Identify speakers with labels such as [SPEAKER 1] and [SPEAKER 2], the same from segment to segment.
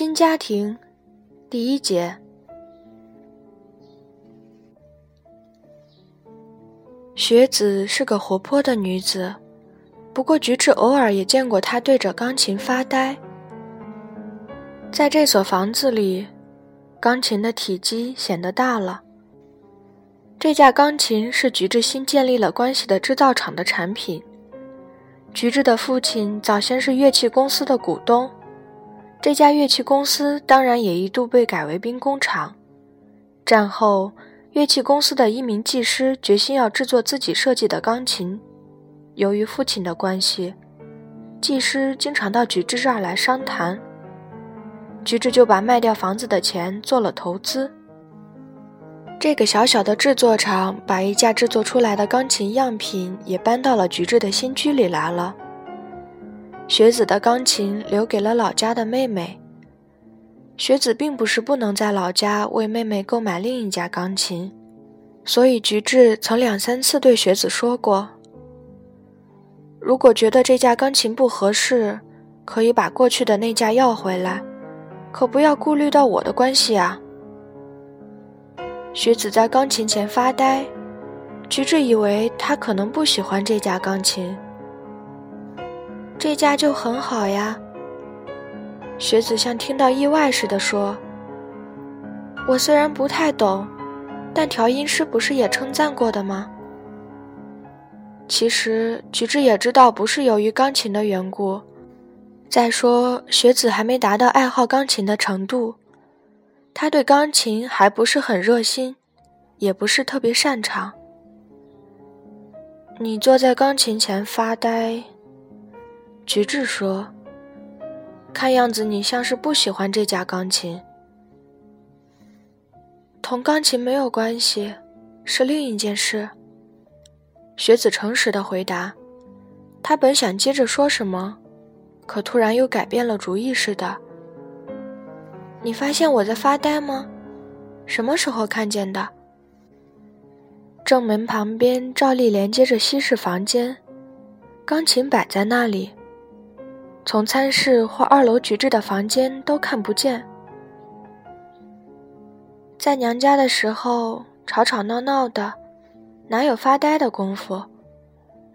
[SPEAKER 1] 新家庭，第一节。雪子是个活泼的女子，不过菊治偶尔也见过她对着钢琴发呆。在这所房子里，钢琴的体积显得大了。这架钢琴是菊治新建立了关系的制造厂的产品。菊治的父亲早先是乐器公司的股东，这家乐器公司当然也一度被改为兵工厂。战后，乐器公司的一名技师决心要制作自己设计的钢琴。由于父亲的关系，技师经常到菊治这儿来商谈。菊治就把卖掉房子的钱做了投资。这个小小的制作厂把一架制作出来的钢琴样品也搬到了菊治的新居里来了。学子的钢琴留给了老家的妹妹。学子并不是不能在老家为妹妹购买另一架钢琴，所以菊治曾两三次对学子说过：“如果觉得这架钢琴不合适，可以把过去的那架要回来，可不要顾虑到我的关系啊。”学子在钢琴前发呆，菊治以为他可能不喜欢这架钢琴。这家就很好呀。雪子像听到意外似的说：“我虽然不太懂，但调音师不是也称赞过的吗？”其实菊治也知道不是由于钢琴的缘故。再说雪子还没达到爱好钢琴的程度。他对钢琴还不是很热心，也不是特别擅长。你坐在钢琴前发呆，菊治说：“看样子你像是不喜欢这架钢琴。”同钢琴没有关系，是另一件事。雪子诚实的回答。他本想接着说什么，可突然又改变了主意似的。你发现我在发呆吗？什么时候看见的？正门旁边照例连接着西式房间，钢琴摆在那里，从餐室或二楼菊治的房间都看不见。在娘家的时候吵吵闹闹的，哪有发呆的功夫？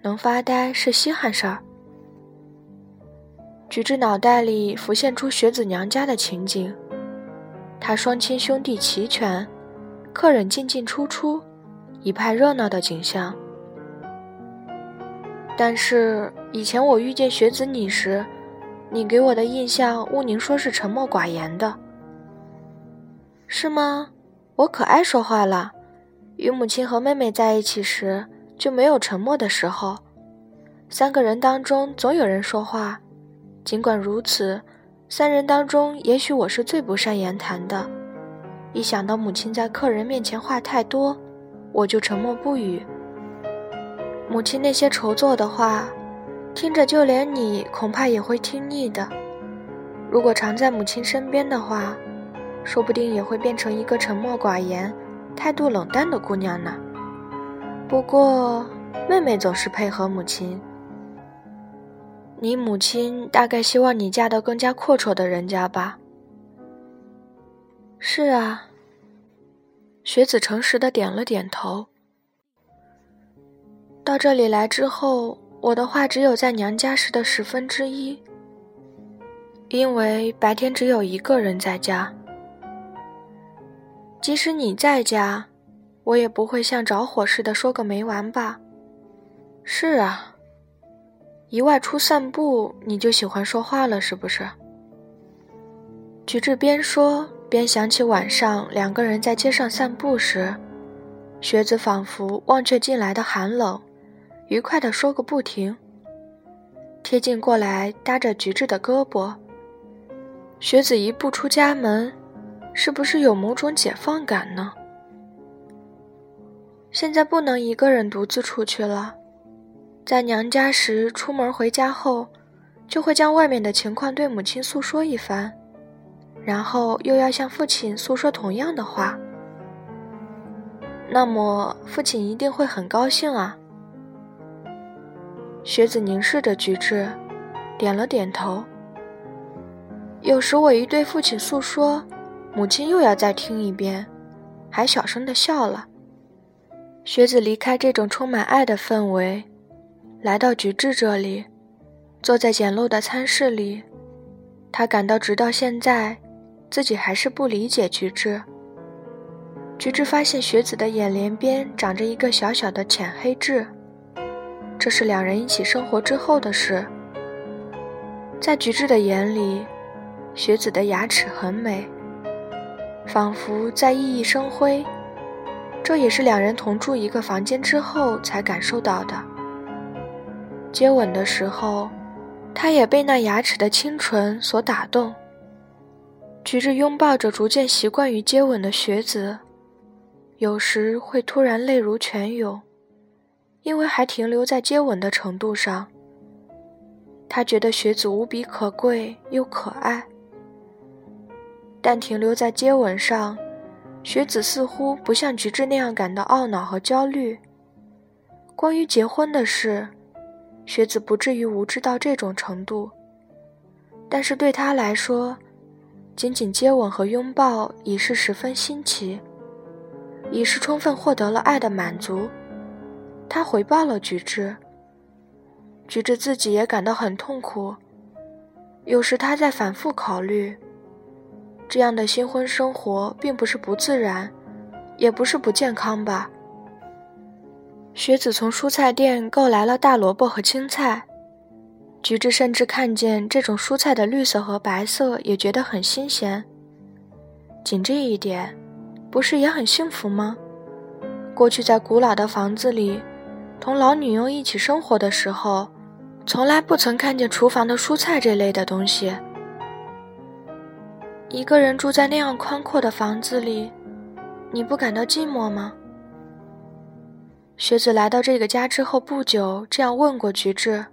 [SPEAKER 1] 能发呆是稀罕事儿。菊治脑袋里浮现出雪子娘家的情景。他双亲兄弟齐全，客人进进出出，一派热闹的景象。但是以前我遇见雪子你时，你给我的印象，毋宁说是沉默寡言的，是吗？我可爱说话了，与母亲和妹妹在一起时就没有沉默的时候，三个人当中总有人说话。尽管如此。三人当中，也许我是最不善言谈的。一想到母亲在客人面前话太多，我就沉默不语。母亲那些愁作的话，听着就连你恐怕也会听腻的。如果常在母亲身边的话，说不定也会变成一个沉默寡言、态度冷淡的姑娘呢。不过，妹妹总是配合母亲。你母亲大概希望你嫁到更加阔绰的人家吧？是啊。雪子诚实的点了点头。到这里来之后，我的话只有在娘家时的十分之一，因为白天只有一个人在家。即使你在家，我也不会像着火似的说个没完吧？是啊。一外出散步，你就喜欢说话了，是不是？菊治边说边想起晚上两个人在街上散步时，雪子仿佛忘却进来的寒冷，愉快地说个不停。贴近过来搭着菊治的胳膊。雪子一步出家门，是不是有某种解放感呢？现在不能一个人独自出去了。在娘家时，出门回家后，就会将外面的情况对母亲诉说一番，然后又要向父亲诉说同样的话。那么，父亲一定会很高兴啊。雪子凝视着菊治，点了点头。有时我一对父亲诉说，母亲又要再听一遍，还小声的笑了。学子离开这种充满爱的氛围，来到菊治这里，坐在简陋的餐室里，他感到直到现在，自己还是不理解菊治。菊治发现学子的眼帘边长着一个小小的浅黑痣，这是两人一起生活之后的事。在菊治的眼里，学子的牙齿很美，仿佛在熠熠生辉。这也是两人同住一个房间之后才感受到的。接吻的时候，他也被那牙齿的清纯所打动。菊治拥抱着逐渐习惯于接吻的学子。有时会突然泪如泉涌，因为还停留在接吻的程度上。他觉得学子无比可贵又可爱，但停留在接吻上，学子似乎不像菊治那样感到懊恼和焦虑。关于结婚的事，学子不至于无知到这种程度，但是对他来说，仅仅接吻和拥抱已是十分新奇。已是充分获得了爱的满足，他回报了菊治。菊治自己也感到很痛苦。有时他在反复考虑，这样的新婚生活并不是不自然，也不是不健康吧。雪子从蔬菜店购来了大萝卜和青菜，菊治甚至看见这种蔬菜的绿色和白色，也觉得很新鲜。仅这一点。不是也很幸福吗？过去在古老的房子里，同老女佣一起生活的时候，从来不曾看见厨房的蔬菜这类的东西。一个人住在那样宽阔的房子里，你不感到寂寞吗？学子来到这个家之后不久，这样问过菊治。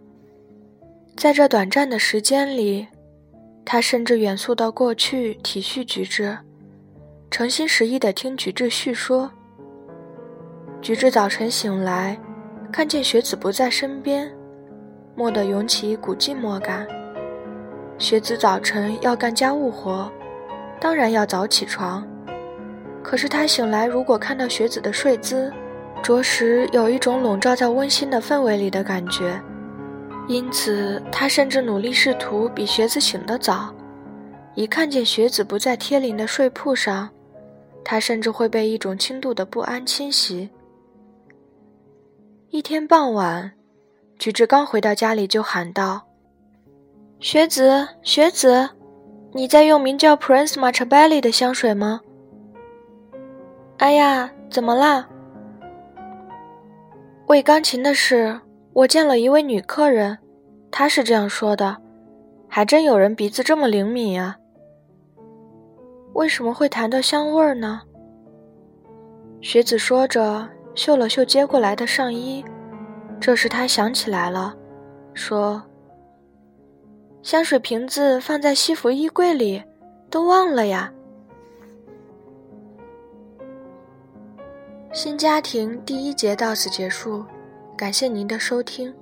[SPEAKER 1] 在这短暂的时间里，他甚至远溯到过去，体恤菊治。诚心实意地听菊治叙说。菊治早晨醒来，看见雪子不在身边，蓦地涌起一股寂寞感。雪子早晨要干家务活，当然要早起床。可是他醒来，如果看到雪子的睡姿，着实有一种笼罩在温馨的氛围里的感觉。因此，他甚至努力试图比雪子醒得早。一看见雪子不在贴邻的睡铺上，他甚至会被一种轻度的不安侵袭。一天傍晚，菊治刚回到家里就喊道：“雪子，雪子，你在用名叫 Prince Machabelli 的香水吗？”“哎呀，怎么啦？”“为钢琴的事，我见了一位女客人，她是这样说的，还真有人鼻子这么灵敏呀。”为什么会谈到香味呢？学子说着，嗅了嗅接过来的上衣。这时他想起来了，说：“香水瓶子放在西服衣柜里，都忘了呀。”新家庭第一节到此结束，感谢您的收听。